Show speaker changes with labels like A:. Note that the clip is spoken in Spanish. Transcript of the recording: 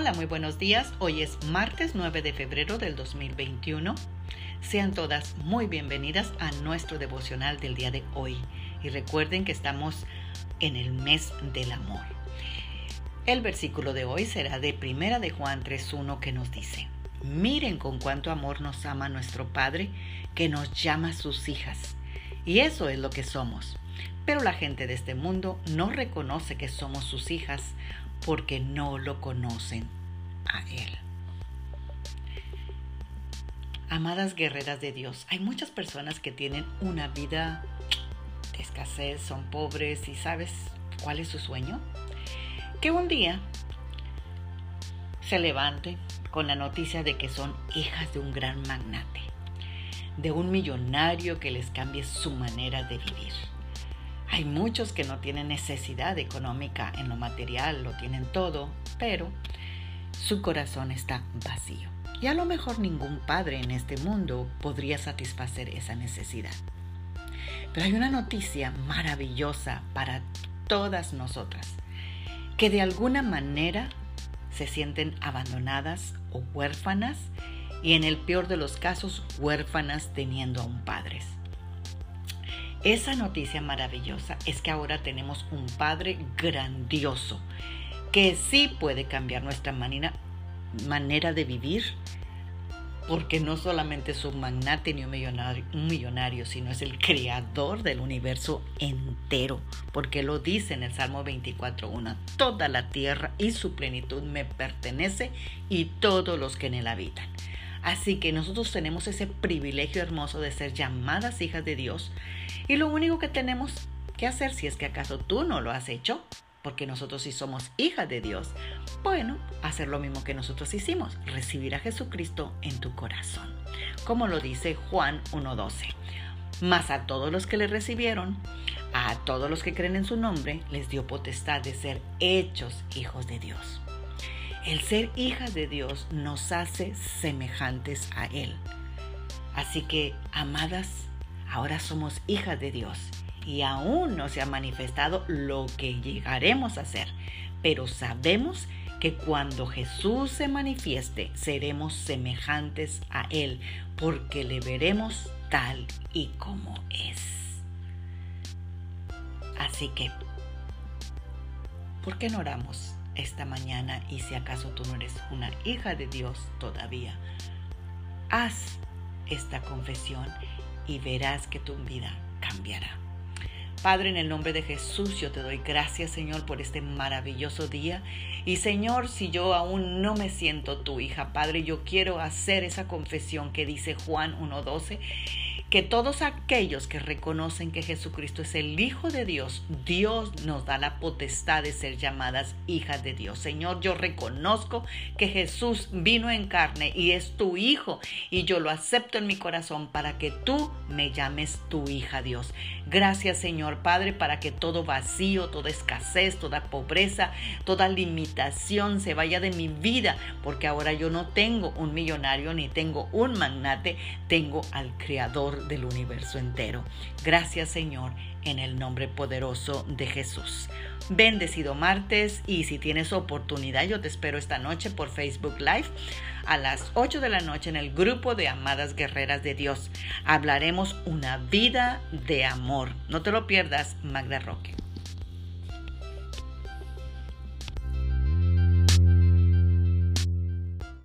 A: Hola, muy buenos días. Hoy es martes 9 de febrero del 2021. Sean todas muy bienvenidas a nuestro devocional del día de hoy. Y recuerden que estamos en el mes del amor. El versículo de hoy será de Primera de Juan 3.1 que nos dice, Miren con cuánto amor nos ama nuestro Padre que nos llama sus hijas. Y eso es lo que somos. Pero la gente de este mundo no reconoce que somos sus hijas porque no lo conocen a Él. Amadas guerreras de Dios, hay muchas personas que tienen una vida de escasez, son pobres y ¿sabes cuál es su sueño? Que un día se levante con la noticia de que son hijas de un gran magnate, de un millonario que les cambie su manera de vivir. Hay muchos que no tienen necesidad económica en lo material, lo tienen todo, pero su corazón está vacío. Y a lo mejor ningún padre en este mundo podría satisfacer esa necesidad. Pero hay una noticia maravillosa para todas nosotras, que de alguna manera se sienten abandonadas o huérfanas y en el peor de los casos huérfanas teniendo a un padre. Esa noticia maravillosa es que ahora tenemos un Padre grandioso que sí puede cambiar nuestra manera, manera de vivir, porque no solamente es un magnate ni un millonario, un millonario, sino es el creador del universo entero, porque lo dice en el Salmo 24.1, toda la tierra y su plenitud me pertenece y todos los que en él habitan. Así que nosotros tenemos ese privilegio hermoso de ser llamadas hijas de Dios y lo único que tenemos que hacer, si es que acaso tú no lo has hecho, porque nosotros sí somos hijas de Dios, bueno, hacer lo mismo que nosotros hicimos, recibir a Jesucristo en tu corazón, como lo dice Juan 1.12. Mas a todos los que le recibieron, a todos los que creen en su nombre, les dio potestad de ser hechos hijos de Dios. El ser hijas de Dios nos hace semejantes a Él. Así que, amadas, ahora somos hijas de Dios y aún no se ha manifestado lo que llegaremos a ser, pero sabemos que cuando Jesús se manifieste seremos semejantes a Él, porque le veremos tal y como es. Así que, ¿por qué no oramos? esta mañana y si acaso tú no eres una hija de Dios todavía, haz esta confesión y verás que tu vida cambiará. Padre, en el nombre de Jesús, yo te doy gracias, Señor, por este maravilloso día. Y Señor, si yo aún no me siento tu hija, Padre, yo quiero hacer esa confesión que dice Juan 1.12 que todos aquellos que reconocen que Jesucristo es el Hijo de Dios, Dios nos da la potestad de ser llamadas hijas de Dios. Señor, yo reconozco que Jesús vino en carne y es tu Hijo y yo lo acepto en mi corazón para que tú me llames tu hija Dios. Gracias Señor Padre para que todo vacío, toda escasez, toda pobreza, toda limitación se vaya de mi vida, porque ahora yo no tengo un millonario ni tengo un magnate, tengo al Del universo entero. Gracias Señor, en el nombre poderoso de Jesús. Bendecido martes y si tienes oportunidad, yo te espero esta noche por Facebook Live a las 8 de la noche en el grupo de Amadas Guerreras de Dios. Hablaremos una vida de amor. No te lo pierdas, Magda Roque.